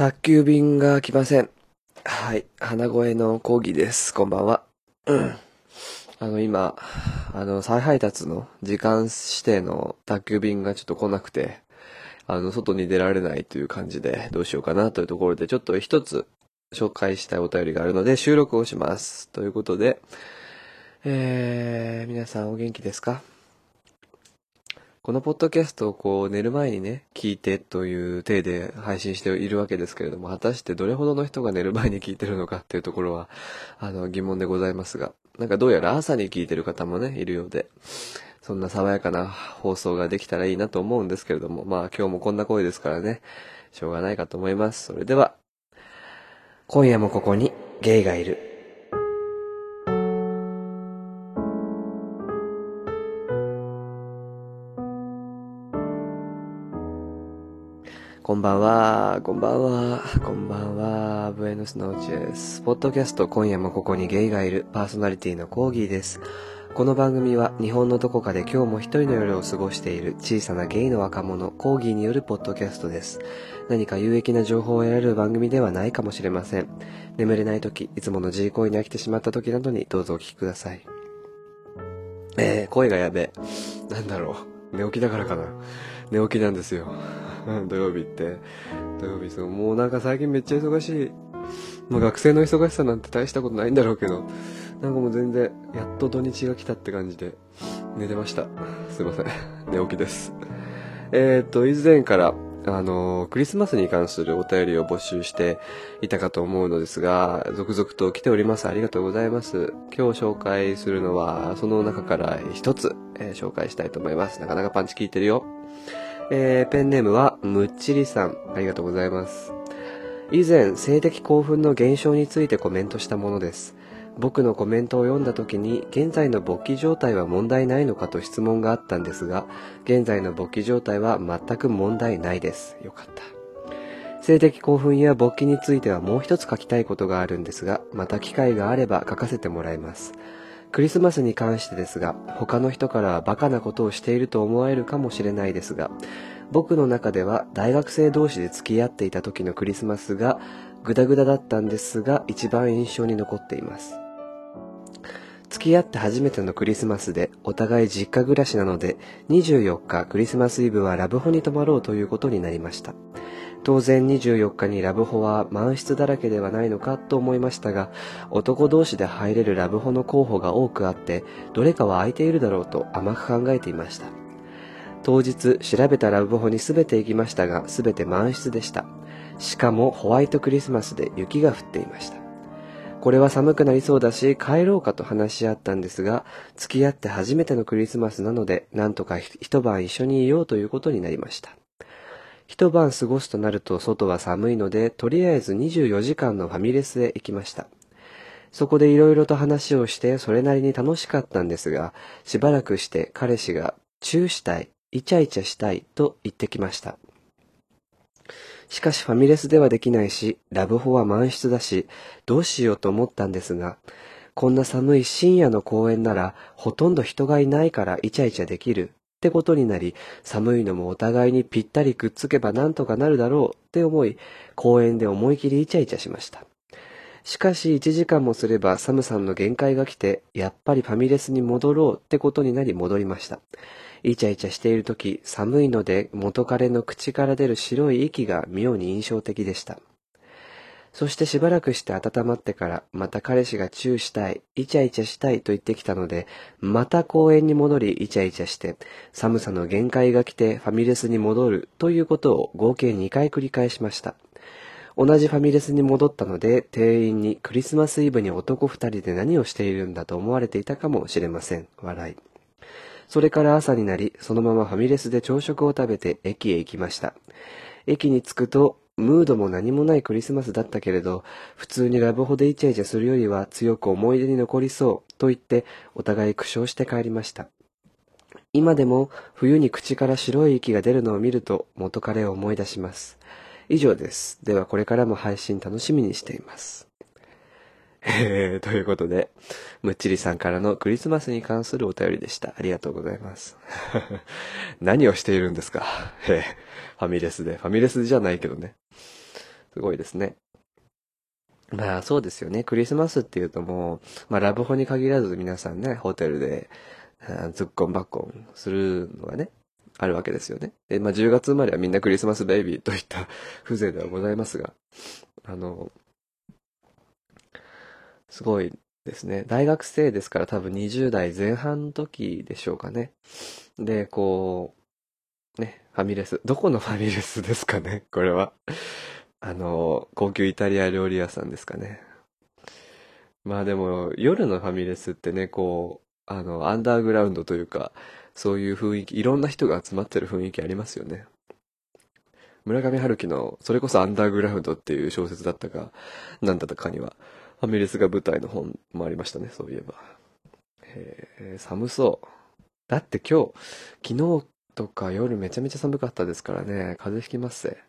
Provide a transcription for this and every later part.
宅急便が来ません。はい。花声の講義です。こんばんは。うん。あの、今、あの、再配達の時間指定の宅急便がちょっと来なくて、あの、外に出られないという感じで、どうしようかなというところで、ちょっと一つ紹介したいお便りがあるので、収録をします。ということで、えー、皆さんお元気ですか？このポッドキャストをこう寝る前にね、聞いてという体で配信しているわけですけれども、果たしてどれほどの人が寝る前に聞いてるのかっていうところは、あの疑問でございますが、なんかどうやら朝に聞いてる方もね、いるようで、そんな爽やかな放送ができたらいいなと思うんですけれども、まあ今日もこんな声ですからね、しょうがないかと思います。それでは、今夜もここにゲイがいる。こんばんは、こんばんは、こんばんは、ブエノスノーチェス。ポッドキャスト今夜もここにゲイがいるパーソナリティのコーギーです。この番組は日本のどこかで今日も一人の夜を過ごしている小さなゲイの若者、コーギーによるポッドキャストです。何か有益な情報を得られる番組ではないかもしれません。眠れない時、いつもの G 行為に飽きてしまった時などにどうぞお聞きください。えー、声がやべえ。なんだろう。寝起きだからかな。寝起きなんですよ。土曜日って。土曜日そう。もうなんか最近めっちゃ忙しい。まあ学生の忙しさなんて大したことないんだろうけど、なんかもう全然、やっと土日が来たって感じで、寝てました。すいません。寝起きです。えー、と、以前から、あの、クリスマスに関するお便りを募集していたかと思うのですが、続々と来ております。ありがとうございます。今日紹介するのは、その中から一つ、えー紹介したいと思います。なかなかパンチ効いてるよ。えーペンネームは、むっちりさん。ありがとうございます。以前、性的興奮の減少についてコメントしたものです。僕のコメントを読んだ時に、現在の勃起状態は問題ないのかと質問があったんですが、現在の勃起状態は全く問題ないです。よかった。性的興奮や勃起についてはもう一つ書きたいことがあるんですが、また機会があれば書かせてもらいます。クリスマスに関してですが、他の人からはバカなことをしていると思われるかもしれないですが、僕の中では大学生同士で付き合っていた時のクリスマスがグダグダだったんですが、一番印象に残っています。付き合って初めてのクリスマスでお互い実家暮らしなので24日クリスマスイブはラブホに泊まろうということになりました当然24日にラブホは満室だらけではないのかと思いましたが男同士で入れるラブホの候補が多くあってどれかは空いているだろうと甘く考えていました。当日調べたラブホに全て行きましたが全て満室でした。しかもホワイトクリスマスで雪が降っていました。これは寒くなりそうだし帰ろうかと話し合ったんですが付き合って初めてのクリスマスなのでなんとか一晩一緒にいようということになりました。一晩過ごすとなると外は寒いのでとりあえず24時間のファミレスへ行きました。そこでいろいろと話をしてそれなりに楽しかったんですがしばらくして彼氏がチューしたいイチャイチャしたいと言ってきました。しかしファミレスではできないし、ラブホは満室だし、どうしようと思ったんですが、こんな寒い深夜の公園なら、ほとんど人がいないからイチャイチャできる。ってことになり、寒いのもお互いにぴったりくっつけばなんとかなるだろうって思い、公園で思い切りイチャイチャしました。しかし1時間もすれば寒さんの限界が来て、やっぱりファミレスに戻ろうってことになり戻りました。イチャイチャしている時、寒いので元彼の口から出る白い息が妙に印象的でした。そしてしばらくして温まってから、また彼氏がチューしたい、イチャイチャしたいと言ってきたので、また公園に戻りイチャイチャして、寒さの限界が来てファミレスに戻るということを合計2回繰り返しました。同じファミレスに戻ったので、店員にクリスマスイブに男二人で何をしているんだと思われていたかもしれません。笑い。それから朝になり、そのままファミレスで朝食を食べて駅へ行きました。駅に着くと、ムードも何もないクリスマスだったけれど、普通にラブホでイチャイチャするよりは強く思い出に残りそうと言って、お互い苦笑して帰りました。今でも冬に口から白い息が出るのを見ると元彼を思い出します。以上です。ではこれからも配信楽しみにしています。えー、ということで、むっちりさんからのクリスマスに関するお便りでした。ありがとうございます。何をしているんですか？えーファミレスで。ファミレスじゃないけどね。すごいですね。まあそうですよね。クリスマスっていうともう、まあラブホに限らず皆さんね、ホテルで、ズッコンバッコンするのがね、あるわけですよね。で、まあ10月生まれはみんなクリスマスベイビーといった風情ではございますが、あの、すごいですね。大学生ですから多分20代前半の時でしょうかね。で、こう、ね、ファミレス。どこのファミレスですかね？これは。あの、高級イタリア料理屋さんですかね。まあでも、夜のファミレスってね、こう、あの、アンダーグラウンドというか、そういう雰囲気、いろんな人が集まってる雰囲気ありますよね。村上春樹の、それこそアンダーグラウンドっていう小説だったか、なんだったかには、ファミレスが舞台の本もありましたね、そういえば。えー、寒そう。だって今日、昨日とか夜めちゃめちゃ寒かったですからね、風邪ひきますぜ。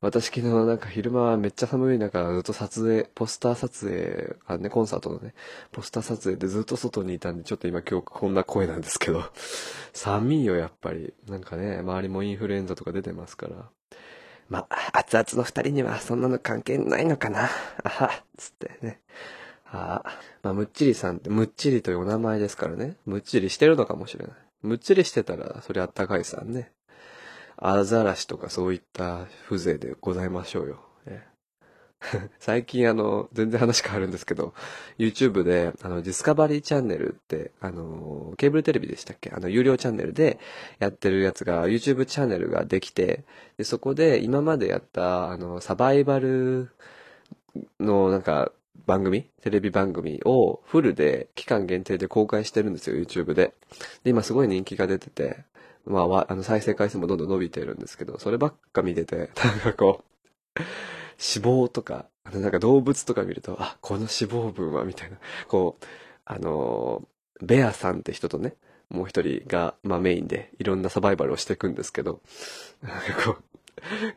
私昨日なんか昼間めっちゃ寒い中ずっと撮影、ポスター撮影、あね、コンサートのね、ポスター撮影でずっと外にいたんで、ちょっと今今日こんな声なんですけど、寒いよやっぱり。なんかね、周りもインフルエンザとか出てますから。まあ、熱々の二人にはそんなの関係ないのかな。あは、つってね。あまあ、むっちりさんって、むっちりというお名前ですからね。むっちりしてるのかもしれない。むっちりしてたら、そりゃあったかいさんね。アザラシとかそういった風情でございましょうよ。最近あの、全然話変わるんですけど、YouTube で、あの、ディスカバリーチャンネルって、あの、ケーブルテレビでしたっけ？あの、有料チャンネルでやってるやつが、YouTube チャンネルができて、で、そこで今までやった、あの、サバイバルのなんか、番組？テレビ番組をフルで期間限定で公開してるんですよ、YouTube で。で、今すごい人気が出てて、まあ、あの、再生回数もどんどん伸びてるんですけど、そればっか見てて、なんかこう、脂肪とか、あの、なんか動物とか見ると、あ、この脂肪分は、みたいな、こう、あのベアさんって人とね、もう一人が、まあメインでいろんなサバイバルをしていくんですけど、なんかこう、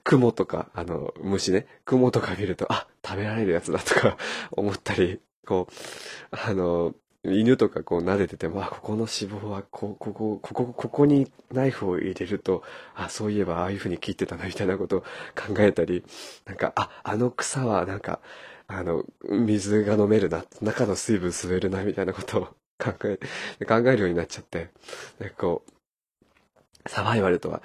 雲とか、あの、虫ね、雲とか見ると、あ、食べられるやつだとか思ったり、こう、あの、犬とかこう撫でてても、あ、ここの脂肪は、こ、ここ、ここ、ここにナイフを入れると、あ、そういえばああいう風に切ってたな、みたいなことを考えたり、なんか、あ、あの草はなんか、あの、水が飲めるな、中の水分吸えるな、みたいなことを考え、考えるようになっちゃって、なんかこう、サバイバルとは、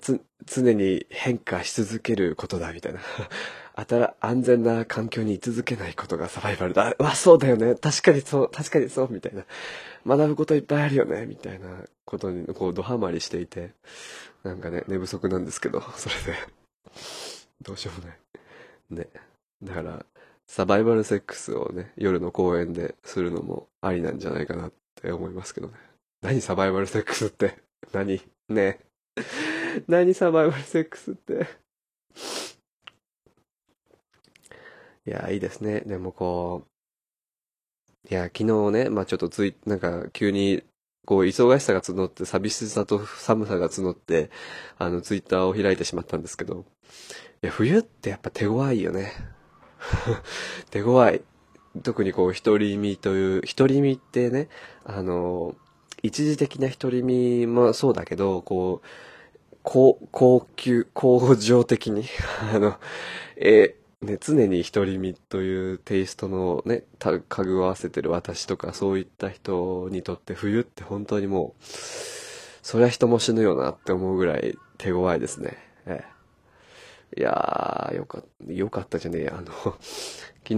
つ、常に変化し続けることだ、みたいな。あた、安全な環境に居続けないことがサバイバルだ。わ、そうだよね。確かにそう、確かにそう、みたいな。学ぶこといっぱいあるよね、みたいなことに、こう、ドハマりしていて。なんかね、寝不足なんですけど、それで。どうしようもない。ね。だから、サバイバルセックスをね、夜の公園でするのもありなんじゃないかなって思いますけどね。何サバイバルセックスって？何？ね何サバイバルセックスって？いや、いいですね。でもこう、いや、昨日ね、まあちょっとつい、なんか急に、こう、忙しさが募って、寂しさと寒さが募って、あの、ツイッターを開いてしまったんですけど、いや、冬ってやっぱ手強いよね。手強い。特にこう、独り身という、独り身ってね、あの、一時的な独り身もそうだけど、こう、高、高級、向上的に あの、え、ね、常に独り身というテイストのね、た、かぐわせてる私とか、そういった人にとって冬って本当にもう、そりゃ人も死ぬよなって思うぐらい手強いですね。ええ。いやー、よかった、よかったじゃねえや。あの、昨日、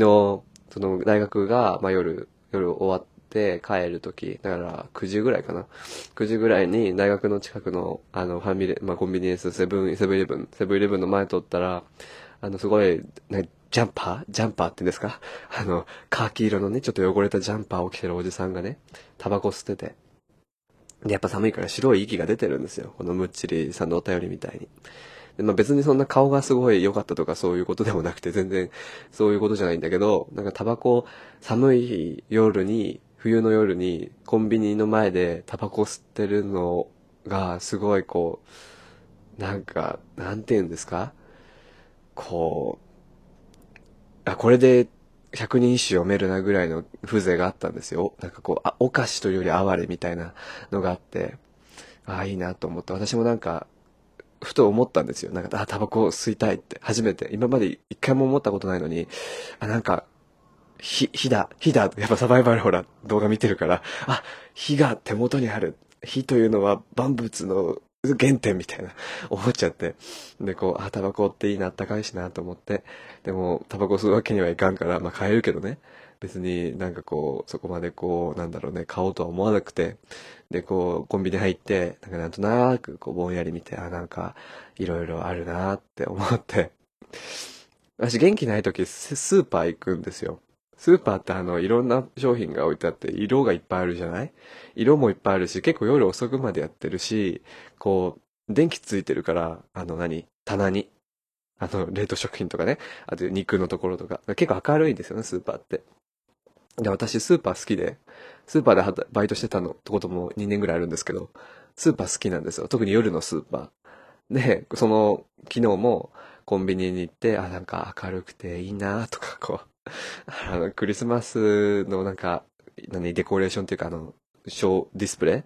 その大学が、まあ、夜、夜終わって、って帰るとき、だから9時ぐらいかな。9時ぐらいに大学の近くの、あの、ファミレ、まあ、コンビニエンス、セブン、セブンイレブン、セブンイレブンの前通ったら、あの、すごい、ね、ジャンパー？ジャンパーって言うんですか？あの、カーキ色のね、ちょっと汚れたジャンパーを着てるおじさんがね、タバコ吸ってて。で、やっぱ寒いから白い息が出てるんですよ。このむっちりさんのお便りみたいに。でまあ、別にそんな顔がすごい良かったとかそういうことでもなくて全然そういうことじゃないんだけど、なんかタバコ寒い夜に冬の夜にコンビニの前でタバコ吸ってるのがすごいこう、なんか、なんて言うんですか？こう、あ、これで百人一首読めるなぐらいの風情があったんですよ。なんかこう、あ、お菓子というより哀れみたいなのがあって、ああ、いいなと思って、私もなんか、ふと思ったんですよ。なんか、あ、タバコ吸いたいって、初めて。今まで一回も思ったことないのに、あ、なんか、火、火だ、火だ。やっぱサバイバルほら、動画見てるから、あ、火が手元にある。火というのは万物の原点みたいな、思っちゃって。で、こう、あ、タバコっていいな、あったかいしなと思って。でも、タバコ吸うわけにはいかんから、まあ買えるけどね。別になんかこう、そこまでこう、なんだろうね、買おうとは思わなくて。で、こう、コンビニ入って、なんかなんとなく、こう、ぼんやり見て、あ、なんか、いろいろあるなって思って。私元気ない時ススーパー行くんですよ。スーパーってあの、いろんな商品が置いてあって、色がいっぱいあるじゃない？色もいっぱいあるし、結構夜遅くまでやってるし、こう、電気ついてるから、あの何？棚に？あの、冷凍食品とかね。あと肉のところとか。結構明るいんですよね、スーパーって。で、私スーパー好きで、スーパーでバイトしてたのってことも2年ぐらいあるんですけど、スーパー好きなんですよ。特に夜のスーパー。で、その、昨日もコンビニに行って、あ、なんか明るくていいなとか、こう、あの、クリスマスのなんか、何、デコレーションっていうか、あの、ショーディスプレ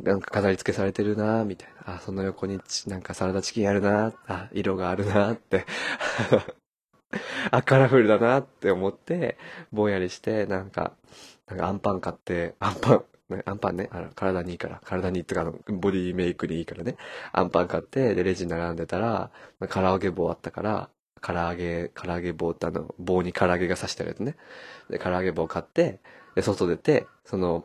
イなんか飾り付けされてるなみたいな。あ、その横にちなんかサラダチキンあるなあ、色があるなって。あ、カラフルだなって思って、ぼんやりして、なんか、なんかアンパン買って、アンパン、ねアンパンね、あの体にいいから、体にいいってか、あの、ボディメイクにいいからね。アンパン買って、で、レジ並んでたら、唐揚げ棒あったから、唐揚げ、唐揚げ棒ってあの、棒に唐揚げが刺してあるやつね。で、唐揚げ棒買って、で、外出て、その、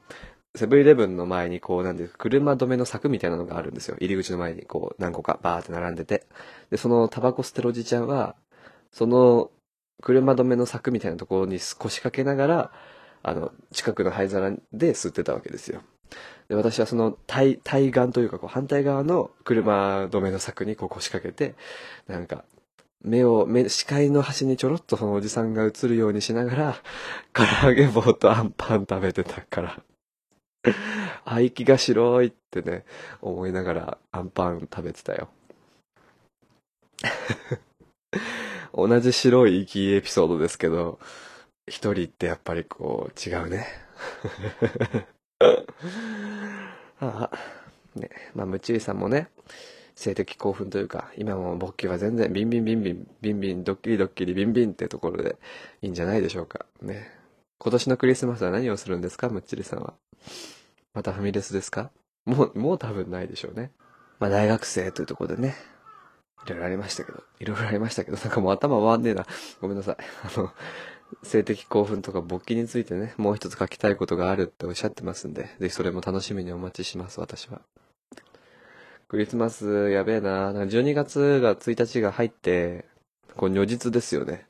セブンイレブンの前にこう、なんで、車止めの柵みたいなのがあるんですよ。入り口の前にこう、何個かバーって並んでて。で、そのタバコ捨てるおじちゃんは、その、車止めの柵みたいなところに腰掛けながら、あの、近くの灰皿で吸ってたわけですよ。で、私はその対、対岸というか、こう、反対側の車止めの柵にこう腰掛けて、なんか、目を、目、視界の端にちょろっとそのおじさんが映るようにしながら、唐揚げ棒とアンパン食べてたから。あ、息が白いってね、思いながらアンパン食べてたよ。同じ白い息エピソードですけど、一人ってやっぱりこう、違うね。ああ、ね、まあ、ムチさんもね、性的興奮というか、今も勃起は全然ビンビンビンビン、ビンビン、ドッキリドッキリビンビンってところでいいんじゃないでしょうか。ね。今年のクリスマスは何をするんですか？ムッチリさんは。またファミレスですか？もう、もう多分ないでしょうね。まあ大学生というところでね、いろいろありましたけど、いろいろありましたけど、なんかもう頭回んねえな。ごめんなさい。あの、性的興奮とか勃起についてね、もう一つ書きたいことがあるっておっしゃってますんで、ぜひそれも楽しみにお待ちします、私は。クリスマスやべえな。なんか12月が1日が入って、こう如実ですよね。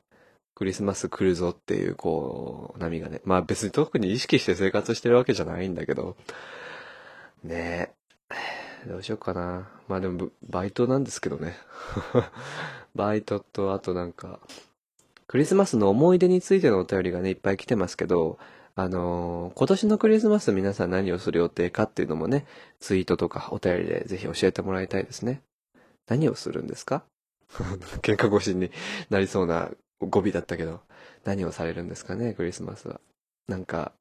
クリスマス来るぞっていう、こう、波がね。まあ別に特に意識して生活してるわけじゃないんだけど。ねえ。どうしようかな。まあでも、バイトなんですけどね。バイトと、あとなんか、クリスマスの思い出についてのお便りがね、いっぱい来てますけど、あのー今年のクリスマス皆さん何をする予定かっていうのもね、ツイートとかお便りでぜひ教えてもらいたいですね。何をするんですか？喧嘩腰になりそうな語尾だったけど、何をされるんですかね、クリスマスは。なんか、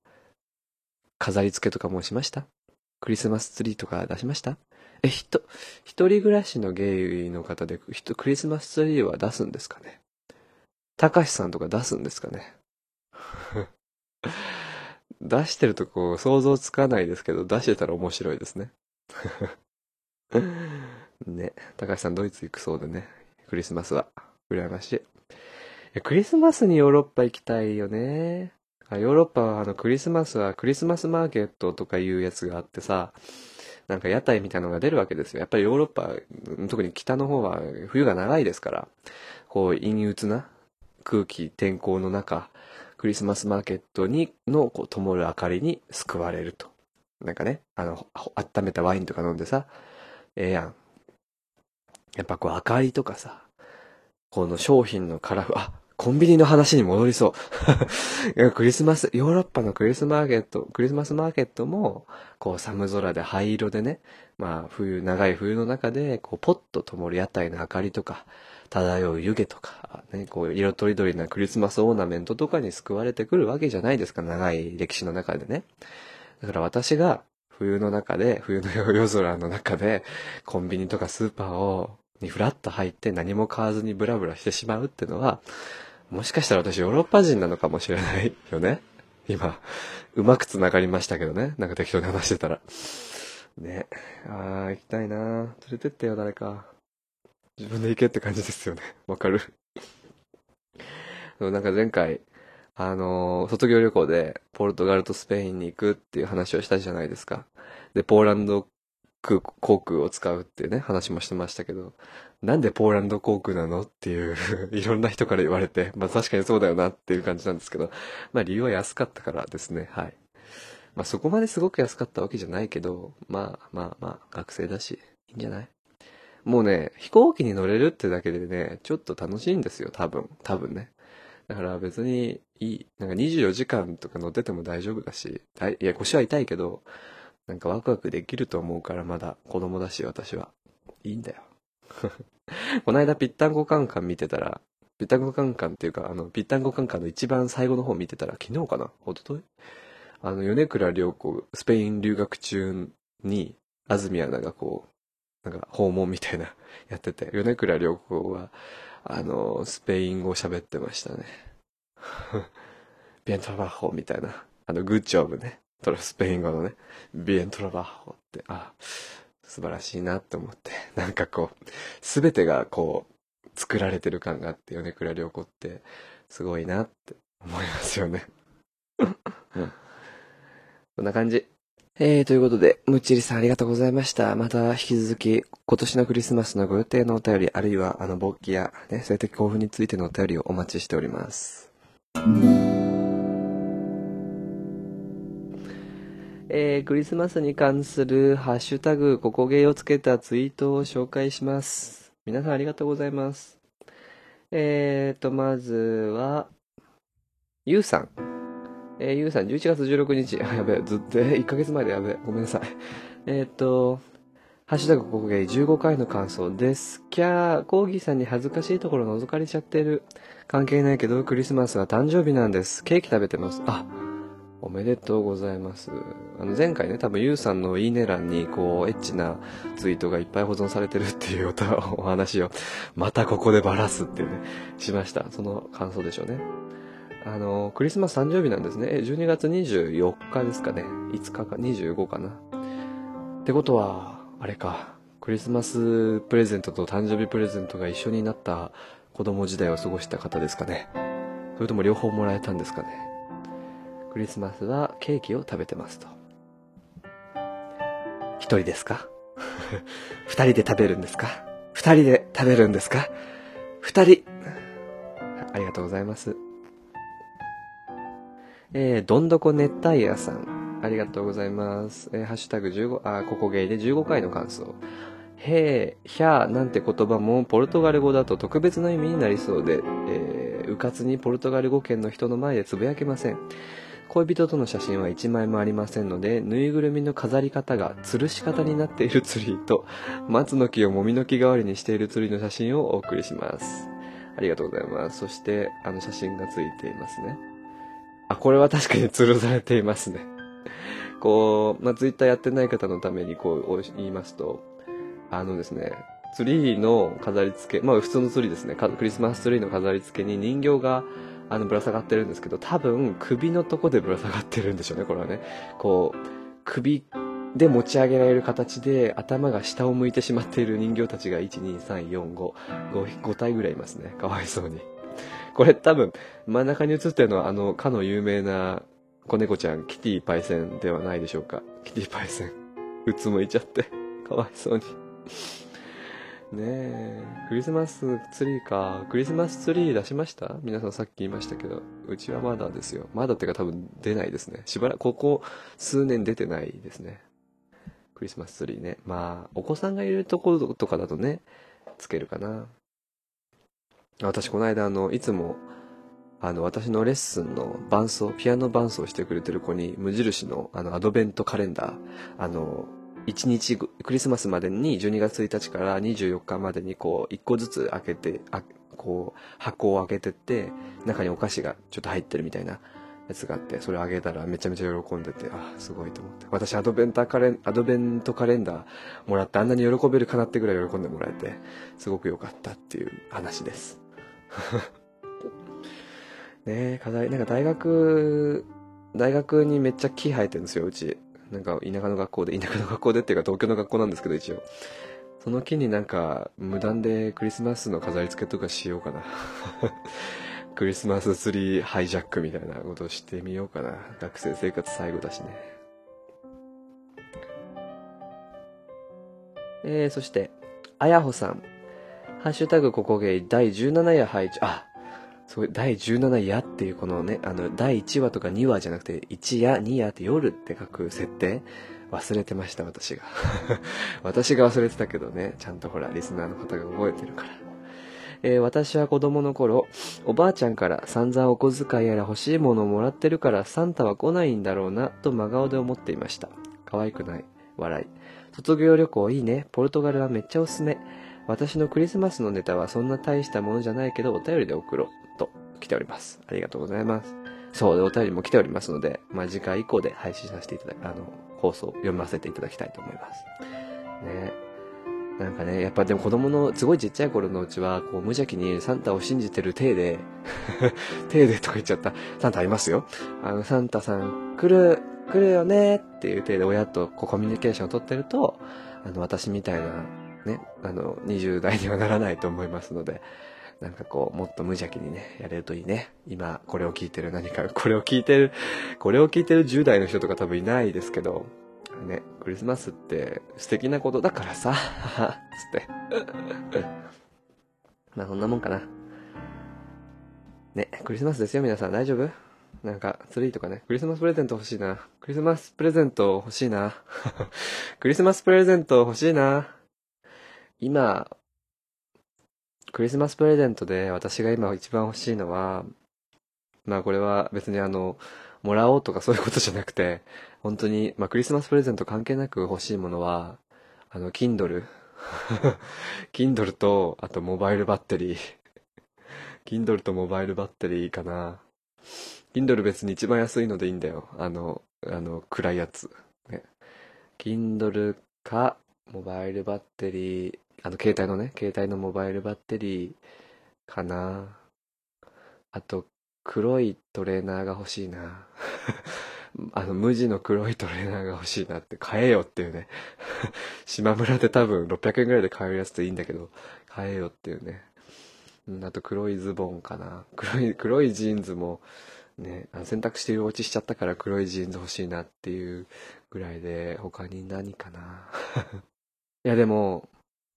飾り付けとかもしました？クリスマスツリーとか出しました？え、ひと、一人暮らしのゲイの方で、クリスマスツリーは出すんですかね？たかしさんとか出すんですかね？出してるとこう想像つかないですけど、出してたら面白いですね。ね、高橋さんドイツ行くそうでね、クリスマスは。羨ましい。いクリスマスにヨーロッパ行きたいよね。あヨーロッパはあのクリスマスはクリスマスマーケットとかいうやつがあってさ、なんか屋台みたいなのが出るわけですよ。やっぱりヨーロッパ、特に北の方は冬が長いですから、こう陰鬱な空気、天候の中、クリスマスマーケットに、の、こう、灯る明かりに救われると。なんかね、あの、温めたワインとか飲んでさ、ええやん。やっぱこう、明かりとかさ、この商品のカラフル、あ、コンビニの話に戻りそう。クリスマス、ヨーロッパのクリスマーケット、クリスマスマーケットも、こう、寒空で灰色でね、まあ、冬、長い冬の中で、こう、ポッと灯る屋台の明かりとか、漂う湯気とか、ね、こう、色とりどりなクリスマスオーナメントとかに救われてくるわけじゃないですか、長い歴史の中でね。だから私が、冬の中で、冬の夜空の中で、コンビニとかスーパーをにフラッと入って何も買わずにブラブラしてしまうっていうのは、もしかしたら私ヨーロッパ人なのかもしれないよね。今、うまく繋がりましたけどね。なんか適当に話してたら。ね。あー、行きたいな連れてってよ、誰か。自分で行けって感じですよね。わかる。なんか前回、あのー、卒業旅行でポルトガルとスペインに行くっていう話をしたじゃないですか。で、ポーランド空航空を使うっていうね、話もしてましたけど、なんでポーランド航空なのっていう いろんな人から言われて、まあ確かにそうだよなっていう感じなんですけど、まあ理由は安かったからですね、はい。まあそこまですごく安かったわけじゃないけど、まあまあまあ学生だし、いいんじゃない？もうね、飛行機に乗れるってだけでね、ちょっと楽しいんですよ、多分。多分ね。だから別にいい。なんか24時間とか乗ってても大丈夫だし、いや腰は痛いけど、なんかワクワクできると思うからまだ子供だし私は。いいんだよ。この間ぴったんこカンカン見てたら、ぴったんこカンカンっていうか、あの、ぴったんこカンカンの一番最後の方見てたら、昨日かな？一昨日？あの、米倉涼子、スペイン留学中に、安住アナがこう、なんか訪問みたいな、やってて、米倉涼子は、あの、スペイン語喋ってましたね。ビエントラバッホみたいな。あの、グッジョブね。トラスペイン語のね、ビエントラバッホって、あ、素晴らしいなって思って。なんかこう、すべてがこう、作られてる感があって、米倉涼子って、すごいなって思いますよね。うん。こんな感じ。えー、ということで、むっちりさんありがとうございました。また引き続き、今年のクリスマスのご予定のお便り、あるいは、あの、勃起や、ね、性的興奮についてのお便りをお待ちしております。えー、クリスマスに関するハッシュタグ、ここゲーをつけたツイートを紹介します。皆さんありがとうございます。えーと、まずは、ゆうさん。えー、ゆうさん、11月16日。あ、やべえ、ずっと、1ヶ月前でやべえ。ごめんなさい。えー、と、ハッシュタグ国芸15回の感想です。キャー、コーギーさんに恥ずかしいところ覗かれちゃってる。関係ないけど、クリスマスは誕生日なんです。ケーキ食べてます。あ、おめでとうございます。あの、前回ね、多分ゆうさんのいいね欄に、こう、エッチなツイートがいっぱい保存されてるっていうお話を、またここでバラすっていうね、しました。その感想でしょうね。あの、クリスマス誕生日なんですね。12月24日ですかね。5日か25かな。ってことは、あれか。クリスマスプレゼントと誕生日プレゼントが一緒になった子供時代を過ごした方ですかね。それとも両方もらえたんですかね。クリスマスはケーキを食べてますと。一人ですか？二人で食べるんですか？二人で食べるんですか？二人。ありがとうございます。えー、どんどこ熱帯夜さん。ありがとうございます。えー、ハッシュタグ15、あ、ここゲイで15回の感想。へー、ひゃーなんて言葉もポルトガル語だと特別な意味になりそうで、えー、うかつにポルトガル語圏の人の前でつぶやけません。恋人との写真は1枚もありませんので、ぬいぐるみの飾り方が吊るし方になっているツリーと、松の木をもみの木代わりにしているツリーの写真をお送りします。ありがとうございます。そして、あの写真がついていますね。あ、これは確かに吊るされていますね。こう、まあ、ツイッターやってない方のためにこう言いますと、あのですね、ツリーの飾り付け、まあ普通のツリーですね、クリスマスツリーの飾り付けに人形があのぶら下がってるんですけど、多分首のとこでぶら下がってるんでしょうね、これはね。こう、首で持ち上げられる形で頭が下を向いてしまっている人形たちが1、2、3、4、5、5, 体ぐらいいますね。かわいそうに。これ多分、真ん中に映ってるのはあの、かの有名な子猫ちゃん、キティパイセンではないでしょうか。キティパイセン。うつむいちゃって、かわいそうに。ねえ、クリスマスツリーか。クリスマスツリー出しました？皆さんさっき言いましたけど、うちはまだですよ。まだってか多分出ないですね。しばらく、ここ数年出てないですね。クリスマスツリーね。まあ、お子さんがいるところとかだとね、つけるかな。私この間あのいつもあの私のレッスンの伴奏ピアノ伴奏してくれてる子に無印のあのアドベントカレンダーあの1日クリスマスまでに12月1日から24日までにこう1個ずつ開けてあこう箱を開けてって中にお菓子がちょっと入ってるみたいなやつがあって、それあげたらめちゃめちゃ喜んでて、あ、すごいと思って。私アドベンタカレン、アドベントカレンダーもらってあんなに喜べるかなってぐらい喜んでもらえて、すごく良かったっていう話です。ねえ、課題、なんか大学、大学にめっちゃ木生えてるんですよ、うち。なんか田舎の学校で、田舎の学校でっていうか東京の学校なんですけど、一応。その木になんか無断でクリスマスの飾り付けとかしようかな。クリスマスツリーハイジャックみたいなことしてみようかな。学生生活最後だしね。えー、そして、あやほさん。ハッシュタグここゲイ第17夜配置。あ、そう第17夜っていうこのね、あの、第1話とか2話じゃなくて、1夜、2夜って夜って書く設定忘れてました、私が。私が忘れてたけどね、ちゃんとほら、リスナーの方が覚えてるから。えー、私は子供の頃、おばあちゃんから散々お小遣いやら欲しいものをもらってるからサンタは来ないんだろうなと真顔で思っていました。可愛くない。笑い。卒業旅行いいね。ポルトガルはめっちゃおすすめ。私のクリスマスのネタはそんな大したものじゃないけどお便りで送ろう。来ております。ありがとうございます。そう、お便りも来ておりますので、まあ、次回以降で配信させていただくあの、放送読ませていただきたいと思います。ね。なんかね、やっぱでも子供のすごいちっちゃい頃のうちは、こう無邪気にサンタを信じてる体で 体でとか言っちゃった。サンタありますよ。あの、サンタさん来る、来るよねっていう体で親とこうコミュニケーションを取ってると、あの、私みたいな、ね、あの、20代にはならないと思いますので、なんかこう、もっと無邪気にね、やれるといいね。今、これを聞いてる何か、これを聞いてる、これを聞いてる10代の人とか多分いないですけど、ね、クリスマスって素敵なことだからさ、つって。まあそんなもんかな。ね、クリスマスですよ皆さん大丈夫？なんか、ツリーとかね、クリスマスプレゼント欲しいな。クリスマスプレゼント欲しいな。クリスマスプレゼント欲しいな。今、クリスマスプレゼントで私が今一番欲しいのは、まあこれは別にあの、もらおうとかそういうことじゃなくて、本当に、まあ、クリスマスプレゼント関係なく欲しいものは、あの、Kindle。Kindle と、あとモバイルバッテリー。Kindle とモバイルバッテリーかな。Kindle 別に一番安いのでいいんだよ。あの、あの、暗いやつ。ね。Kindle か、モバイルバッテリー、あの、携帯のね、携帯のモバイルバッテリーかな。あと、黒いトレーナーが欲しいな。あの、無地の黒いトレーナーが欲しいなって、買えよっていうね。島村で多分600円ぐらいで買えるやつでいいんだけど、買えよっていうね。うん、あと黒いズボンかな。黒い、黒いジーンズも、ね、あの洗濯して色落ちしちゃったから黒いジーンズ欲しいなっていうぐらいで、他に何かな。いやでも、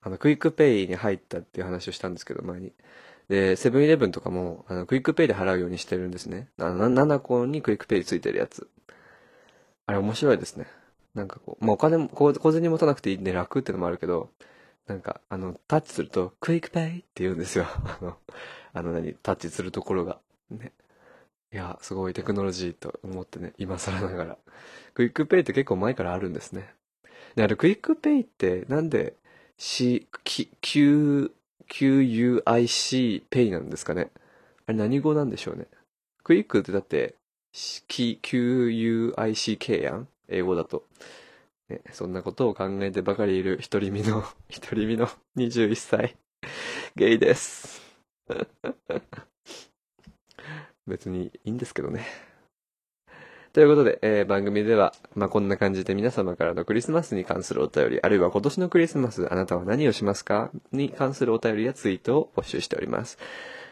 あの、クイックペイに入ったっていう話をしたんですけど、前に。で、セブンイレブンとかも、あの、クイックペイで払うようにしてるんですね。あの、 nanacoにクイックペイついてるやつ。あれ面白いですね。なんかこう、まあ、お金も、小銭持たなくていいんで楽ってのもあるけど、なんか、あの、タッチすると、クイックペイって言うんですよ。あの、あの何、タッチするところが。ね。いや、すごいテクノロジーと思ってね、今更ながら。クイックペイって結構前からあるんですね。で、あれ、クイックペイってなんで C、Q、QUIC ペイなんですかね。あれ何語なんでしょうね。クイックってだって、QUICK やん英語だと。ね、そんなことを考えてばかりいる独り身の、独り身の21歳、ゲイです。別にいいんですけどね。ということで、えー、番組では、まあ、こんな感じで皆様からのクリスマスに関するお便り、あるいは今年のクリスマス、あなたは何をしますか？に関するお便りやツイートを募集しております。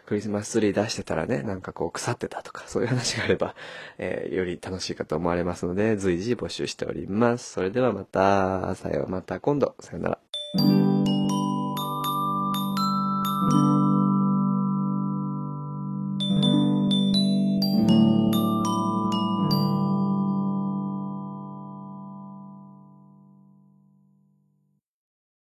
クリスマスツリー出してたらね、なんかこう腐ってたとか、そういう話があれば、えー、より楽しいかと思われますので、随時募集しております。それではまた、さようまた今度、さよなら。